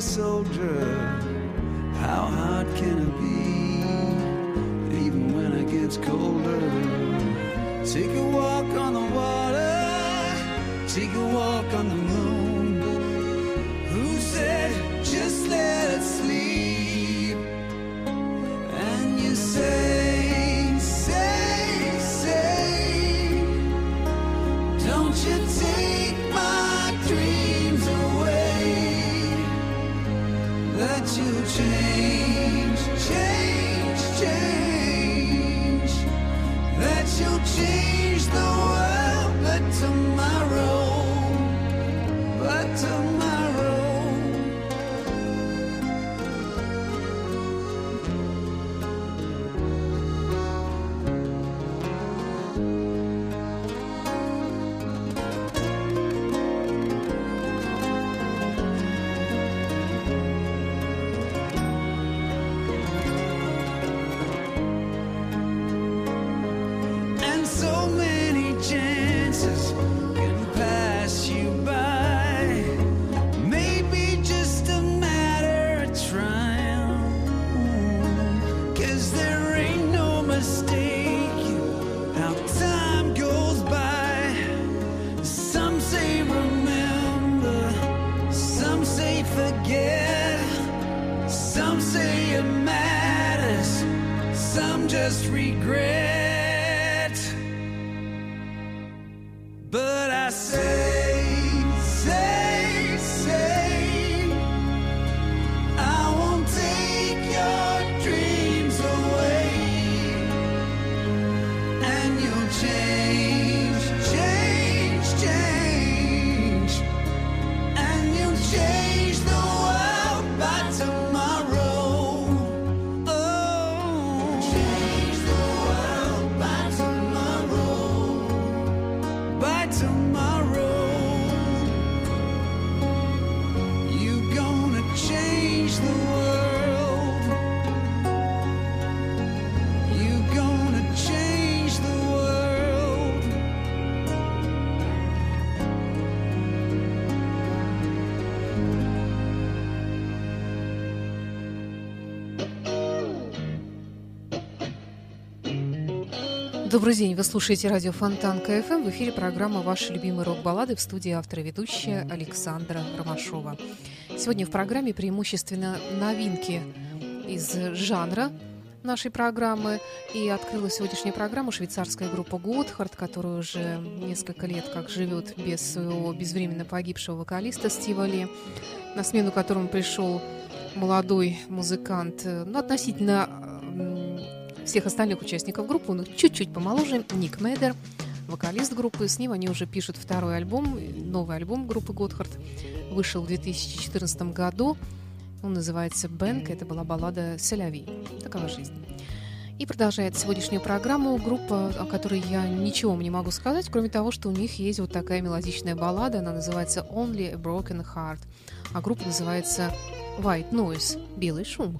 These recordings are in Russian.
Soldier? How hard can it be, even when it gets colder? Take a walk on the water, take a walk on the moon. Change, Добрый день, вы слушаете радио Фонтанка FM. В эфире программа «Ваши любимые рок-баллады» в студии автор и ведущая Александра Ромашова. Сегодня в программе преимущественно новинки из жанра нашей программы. И открыла сегодняшнюю программу швейцарская группа Gotthard, которая уже несколько лет как живет без своего безвременно погибшего вокалиста Стива Ли, на смену которому пришел молодой музыкант, ну, относительно всех остальных участников группы, он чуть-чуть помоложе, Ник Медер. вокалист группы. С ним они уже пишут второй альбом, новый альбом группы Готхард. Вышел в 2014 году. Он называется «Бэнк». Это была баллада «Селяви». Такова жизнь. И продолжает сегодняшнюю программу группа, о которой я ничего не могу сказать, кроме того, что у них есть вот такая мелодичная баллада. Она называется «Only a Broken Heart», а группа называется «White Noise» – «Белый шум».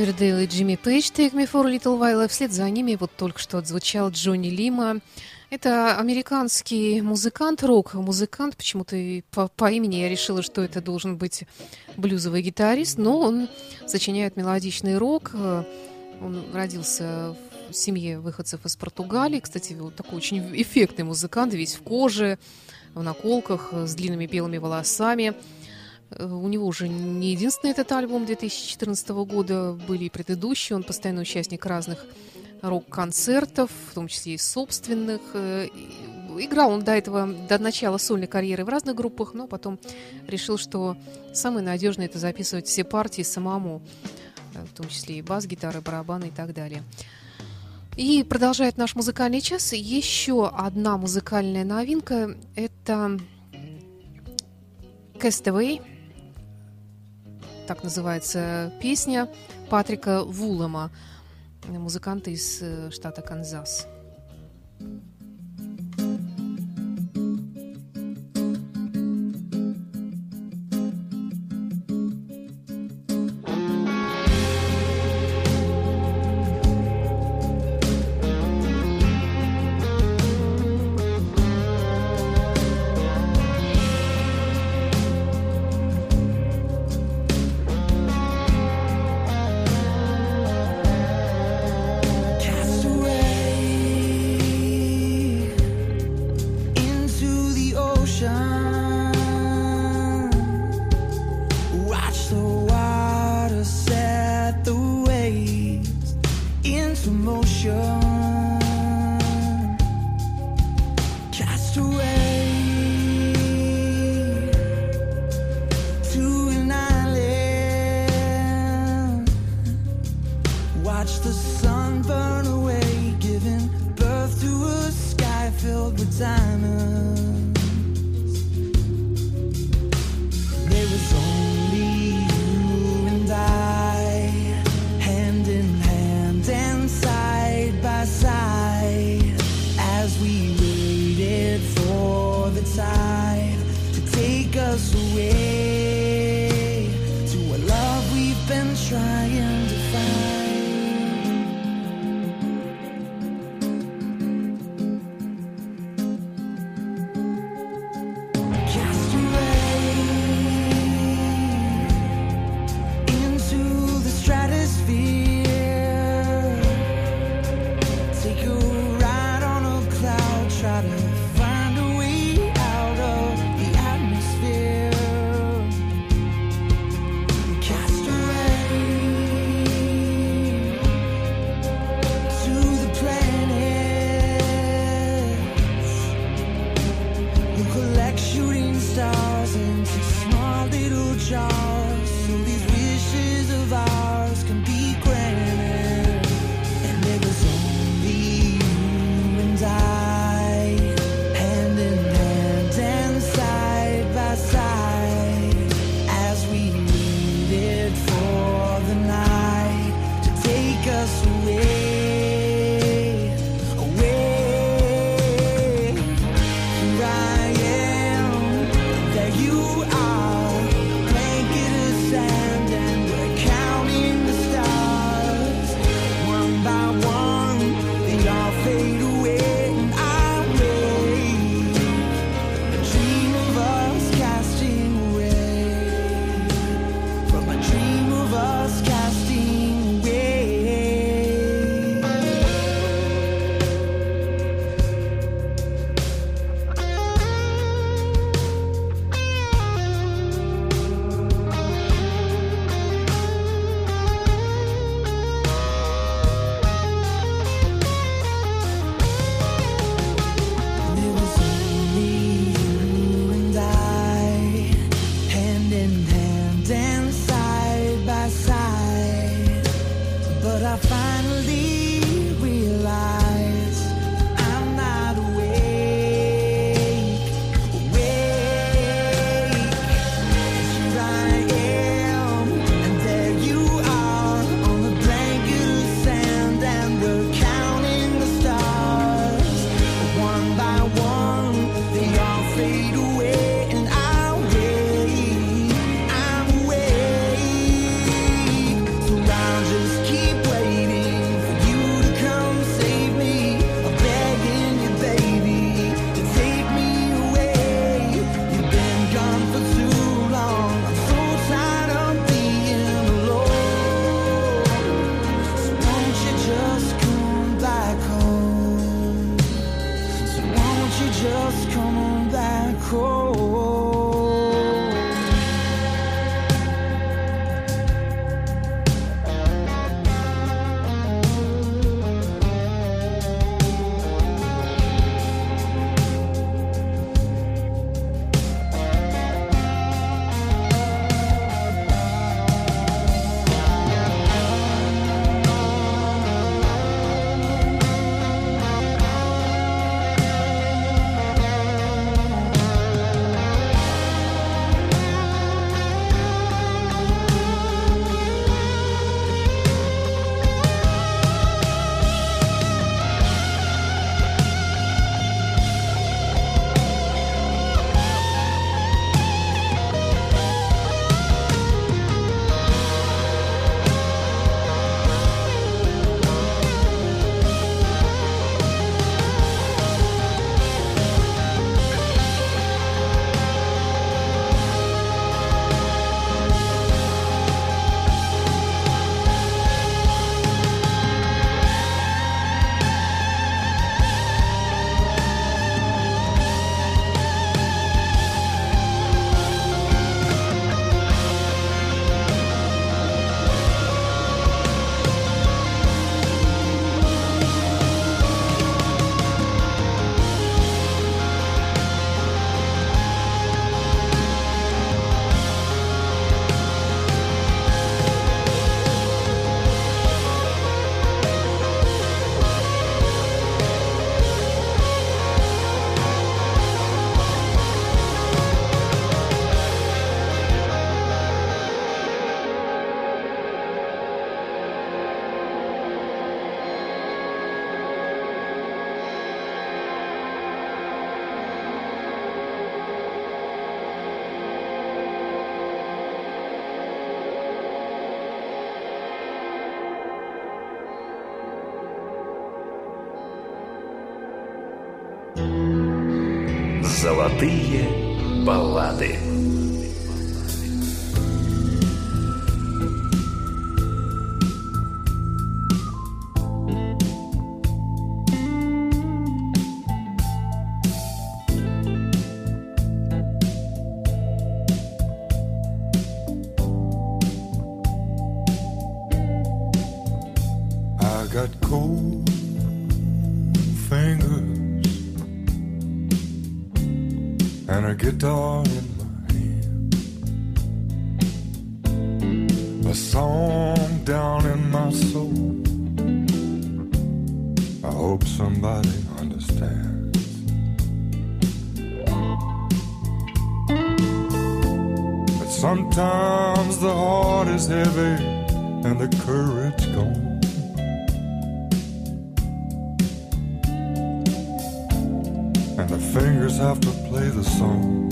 Дэвид Квердейл и Джимми Пейдж «Take me for a little while», а вслед за ними вот только что отзвучал Джонни Лима. Это американский музыкант, рок-музыкант, почему-то по, по имени я решила, что это должен быть блюзовый гитарист, но он сочиняет мелодичный рок, он родился в семье выходцев из Португалии, кстати, вот такой очень эффектный музыкант, весь в коже, в наколках, с длинными белыми волосами. У него уже не единственный этот альбом 2014 года, были и предыдущие. Он постоянный участник разных рок-концертов, в том числе и собственных. Играл он до этого, до начала сольной карьеры в разных группах, но потом решил, что самое надежное это записывать все партии самому, в том числе и бас, гитары, барабаны и так далее. И продолжает наш музыкальный час. Еще одна музыкальная новинка – это Castaway, так называется песня Патрика Вулема. музыканта из э, штата Канзас. Cast away soul. I hope somebody understands. But sometimes the heart is heavy and the courage gone. and the fingers have to play the song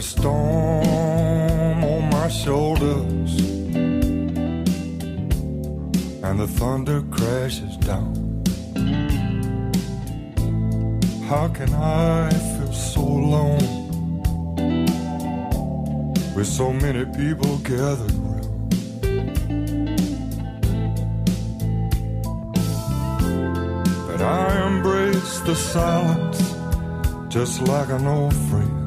a storm on my shoulders, and the thunder crashes down. How can I feel so alone? with so many people gathered around. But I embrace the silence just like an old friend.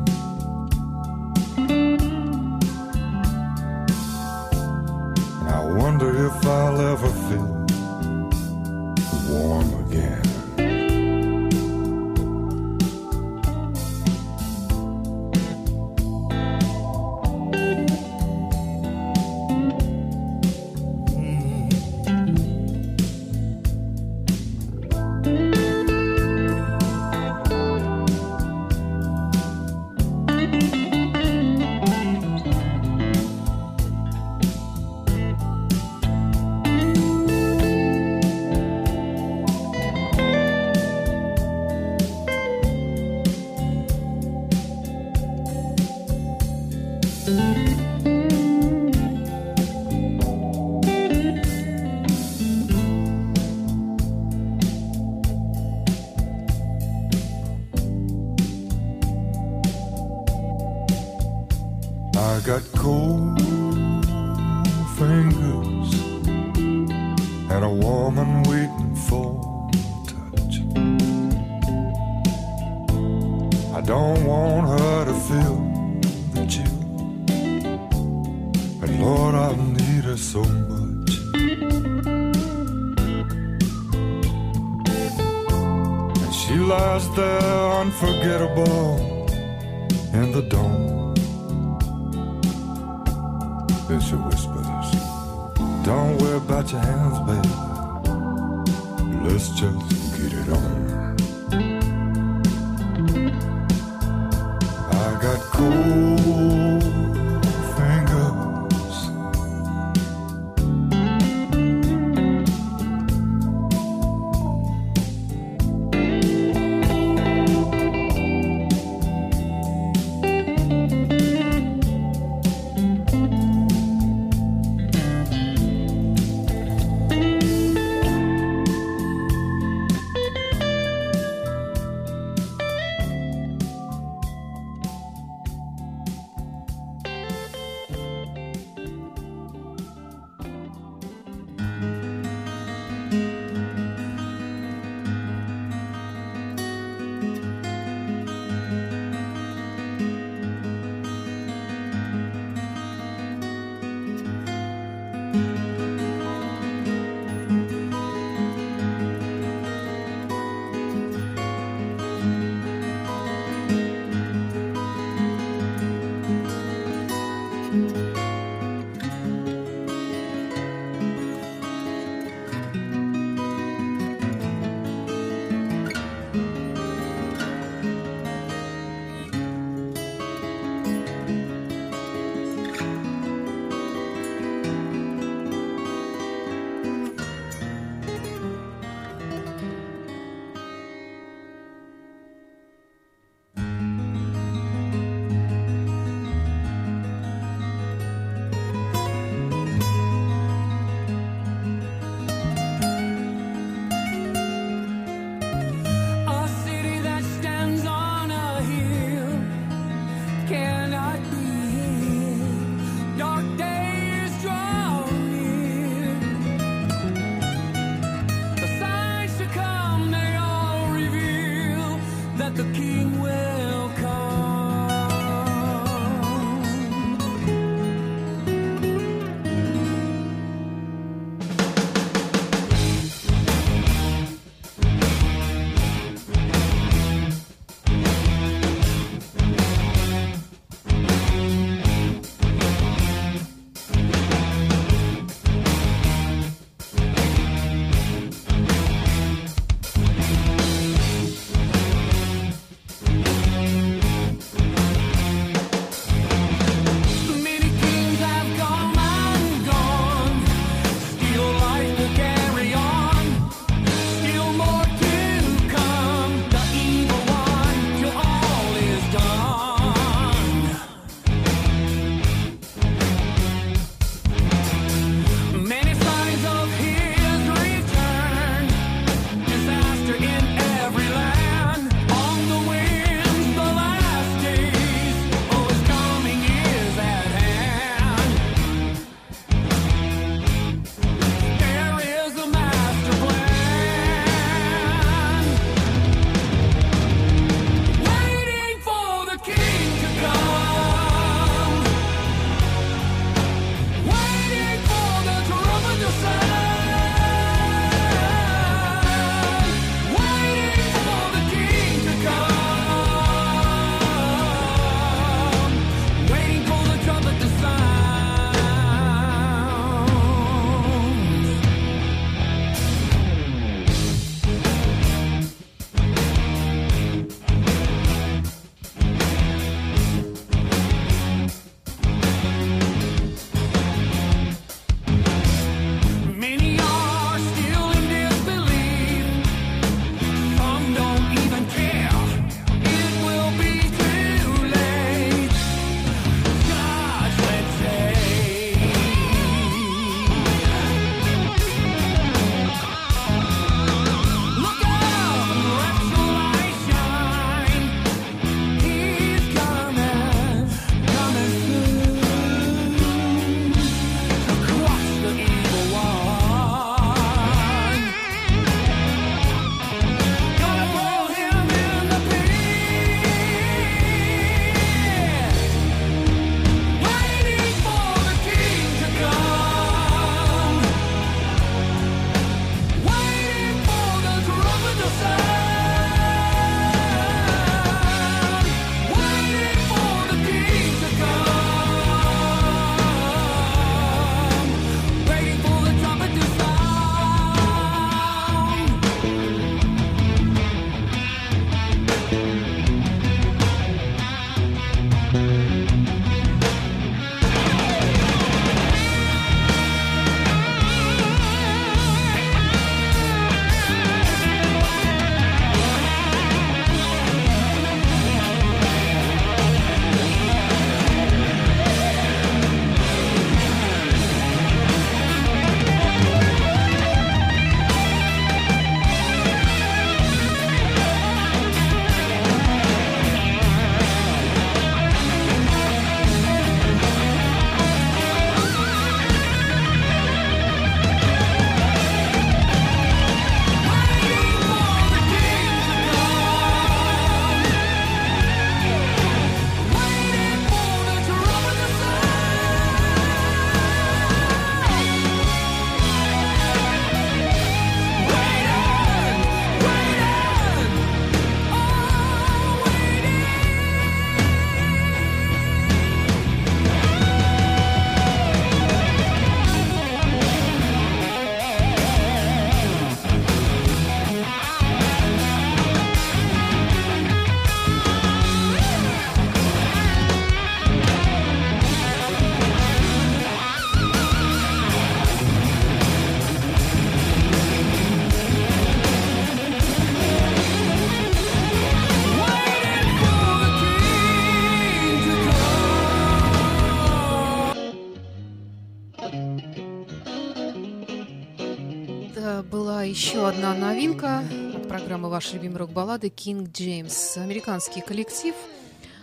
Еще одна новинка от программы «Ваши любимые рок-баллады» King James. Американский коллектив,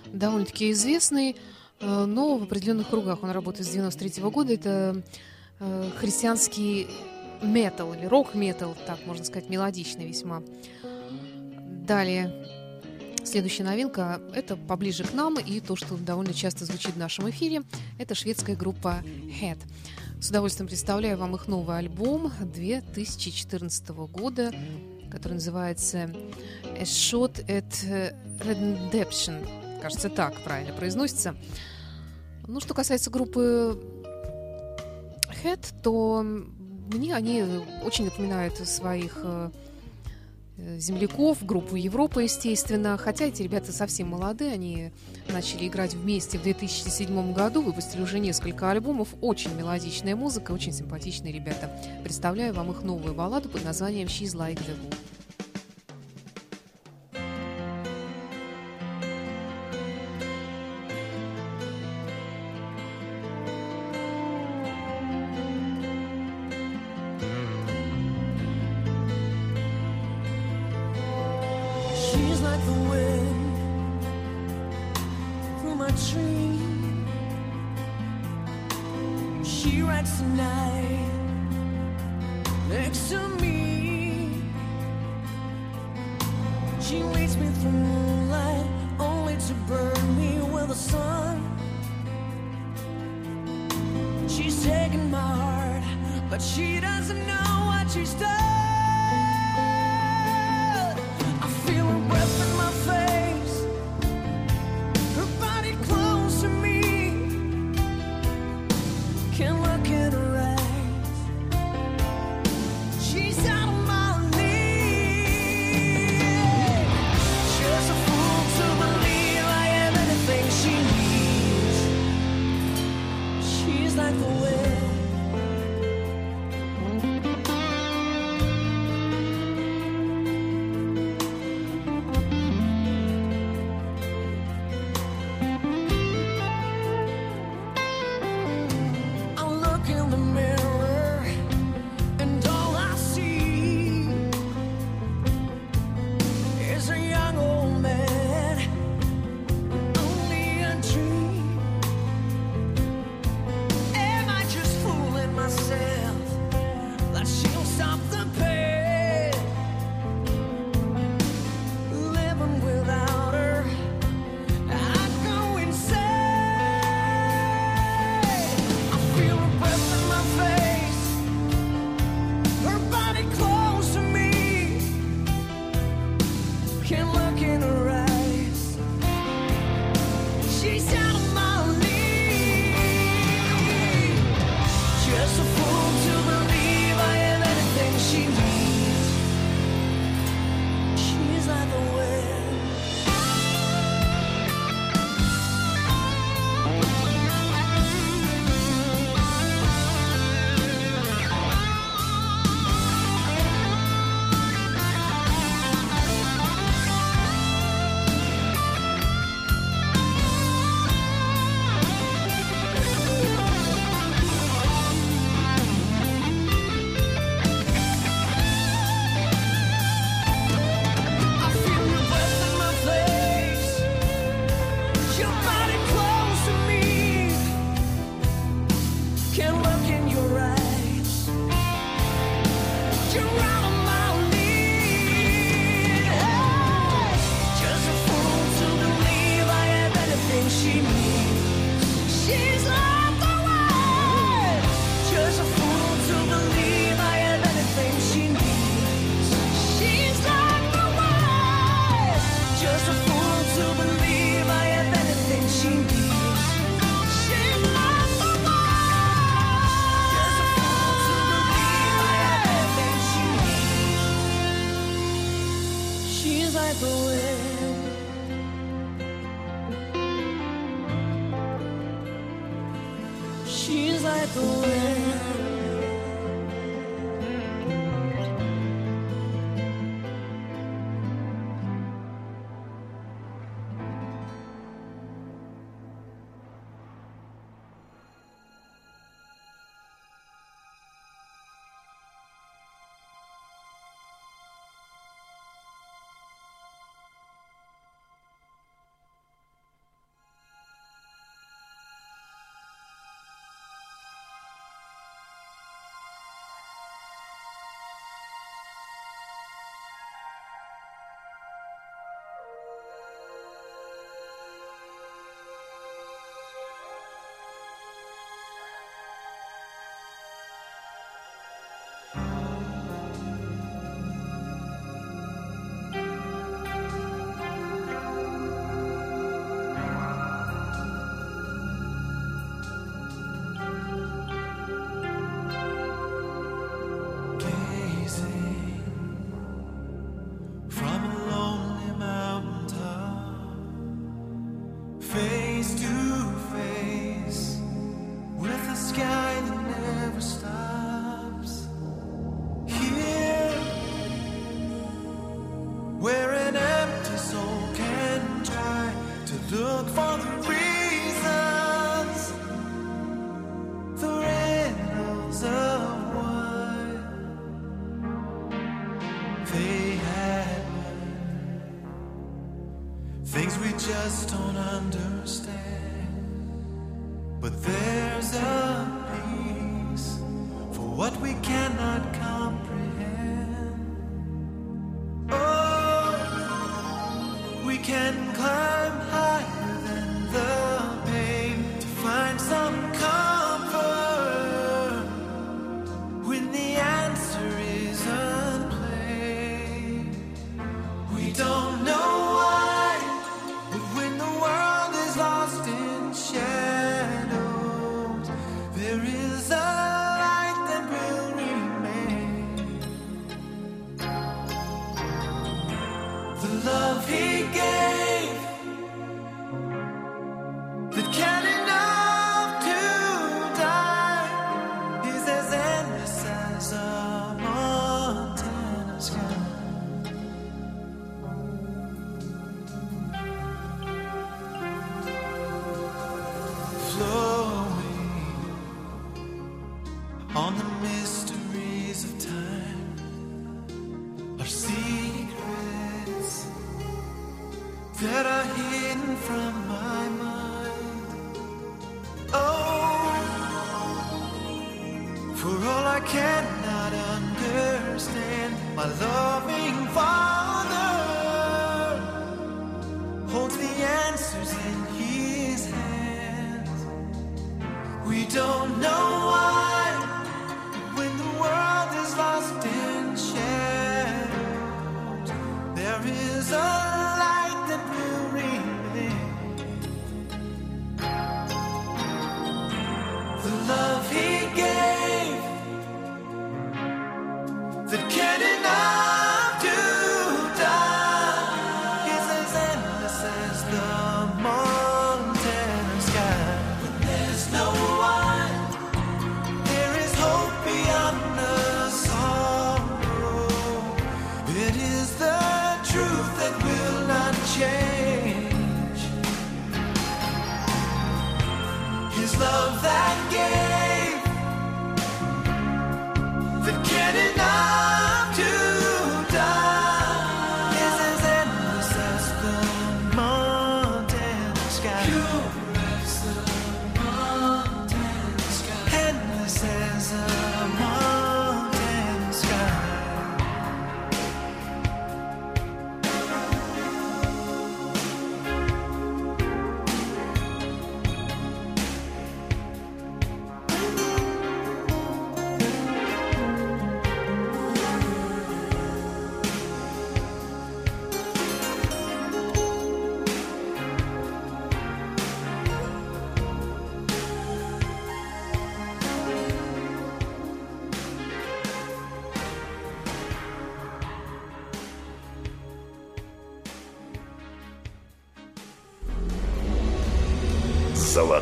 довольно-таки известный, э, но в определенных кругах он работает с 93 года. Это э, христианский метал или рок-метал, так можно сказать, мелодичный весьма. Далее, следующая новинка – это поближе к нам и то, что довольно часто звучит в нашем эфире. Это шведская группа Head. С удовольствием представляю вам их новый альбом 2014 года, который называется «A Shot at Redemption». Кажется, так правильно произносится. Ну, что касается группы Head, то мне они очень напоминают своих э, земляков, группу Европа, естественно. Хотя эти ребята совсем молодые, они начали играть вместе в 2007 году, выпустили уже несколько альбомов. Очень мелодичная музыка, очень симпатичные ребята. Представляю вам их новую балладу под названием «She's Like the Wood». She's taken my heart, but she doesn't know what she's done.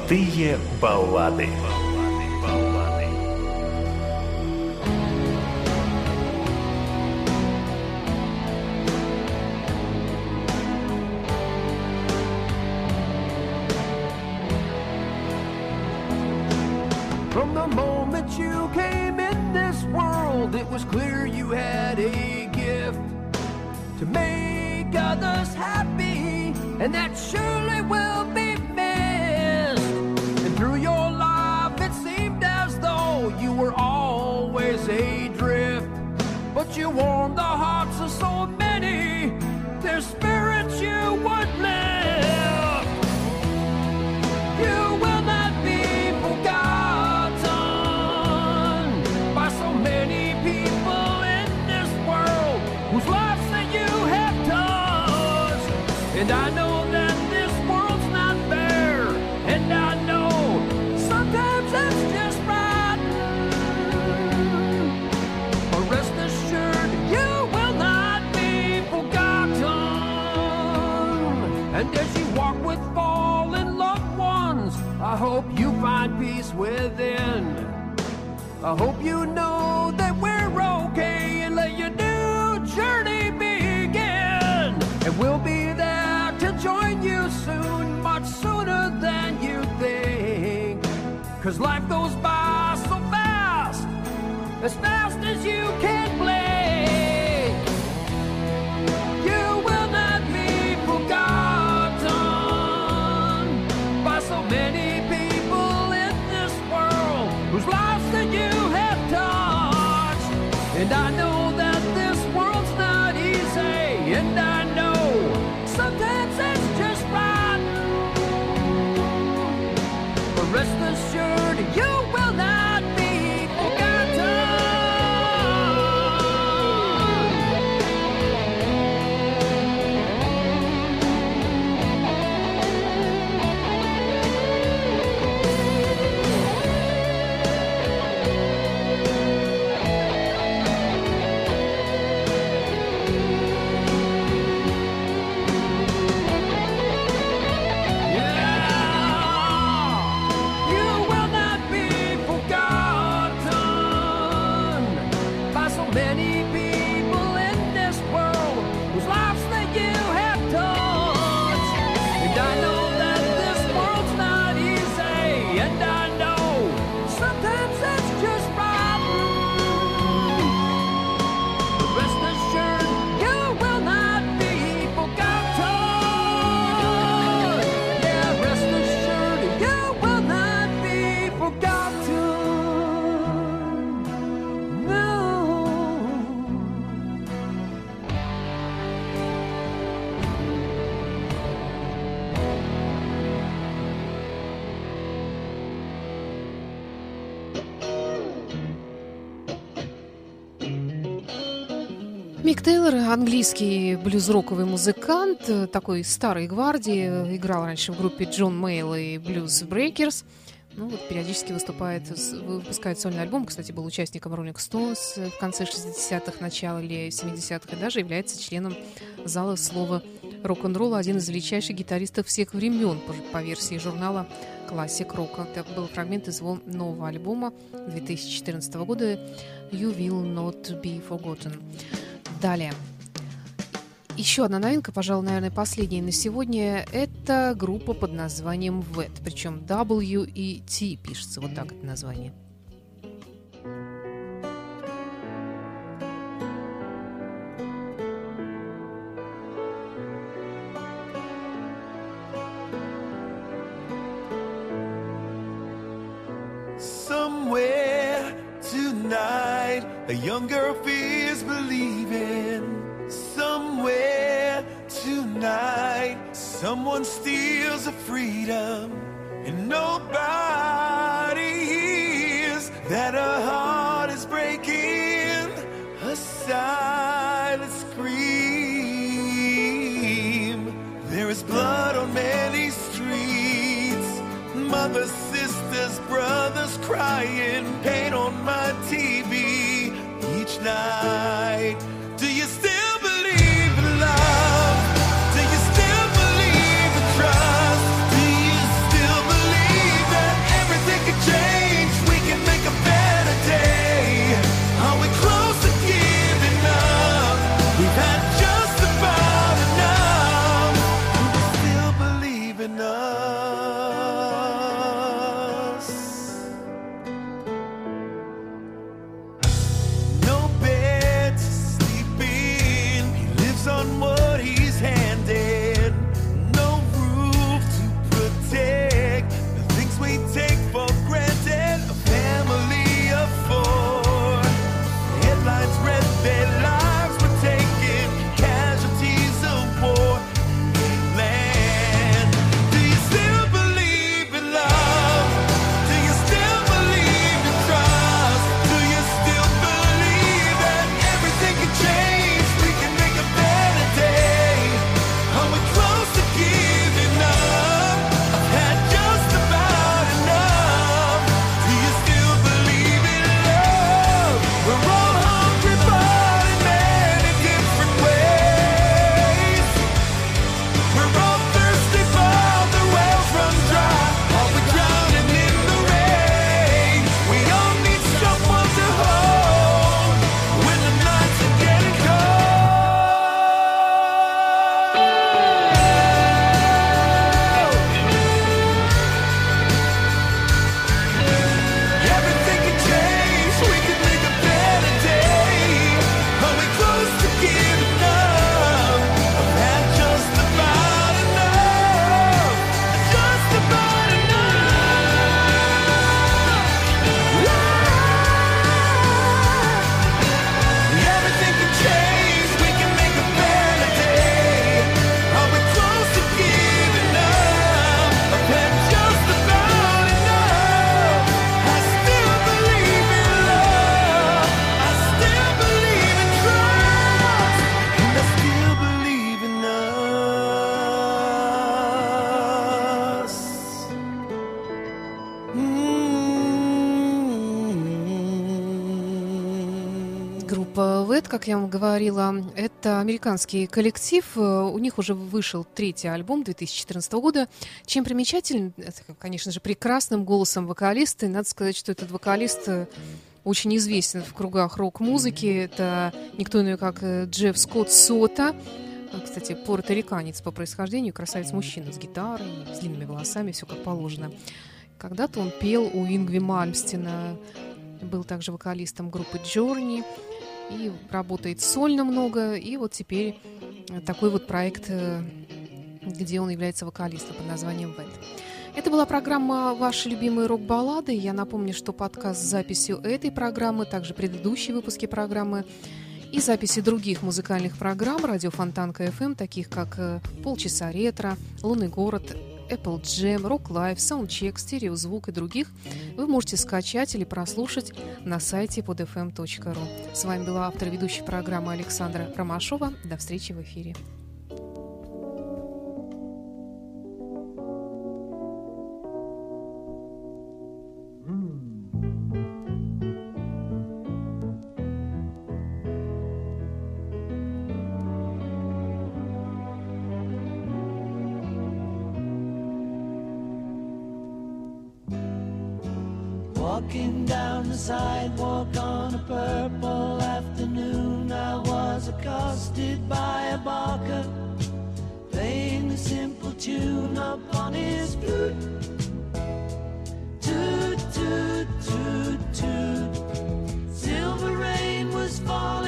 Золотые баллады. Life goes by so fast, as Мик Тейлор, английский блюз-роковый музыкант, такой старой гвардии, играл раньше в группе Джон Мейолл и Bluesbreakers. Ну вот периодически выступает, выпускает сольный альбом. Кстати, был участником Rolling Stones в конце 60-х, начале 70-х, и даже является членом зала славы рок-н-ролла, один из величайших гитаристов всех времен по версии журнала «Classic Rock». Это был фрагмент из его нового альбома 2014 года «You Will Not Be Forgotten» далее. Еще одна новинка, пожалуй, наверное, последняя на сегодня, это группа под названием WET, причем W и T пишется, вот так это название. Somewhere tonight, a young girl feels leaving somewhere tonight. Someone steals a freedom, and nobody hears that a heart is breaking. A silent scream. There is blood on many streets. Mothers, sisters, brothers crying. Pain on my TV night. как я вам говорила, это американский коллектив. Э, у них уже вышел третий альбом 2014 года. Чем примечателен? Это, конечно же, прекрасным голосом вокалиста. И надо сказать, что этот вокалист э, очень известен в кругах рок-музыки. Это никто иной, как э, Джефф Скотт Сота. А, кстати, порториканец по происхождению, красавец-мужчина с гитарой, с длинными волосами, все как положено. Когда-то он пел у Ингви Мальмстина, был также вокалистом группы Джорни и работает сольно много. И вот теперь э, такой вот проект, э, где он является вокалистом под названием «Вет». Это была программа «Ваши любимые рок-баллады». Я напомню, что подкаст с записью этой программы, также предыдущие выпуски программы и записи других музыкальных программ радио Фонтанка FM, таких как э, «Полчаса ретро», «Лунный город», Apple Jam, Rock Live, Soundcheck, Стереозвук и других вы можете скачать или прослушать на сайте podfm.ru. С вами была автор ведущей программы Александра Ромашова. До встречи в эфире. Walking down the sidewalk on a purple afternoon, I was accosted by a barker playing a simple tune upon his flute. Toot, toot, toot, toot. Silver rain was falling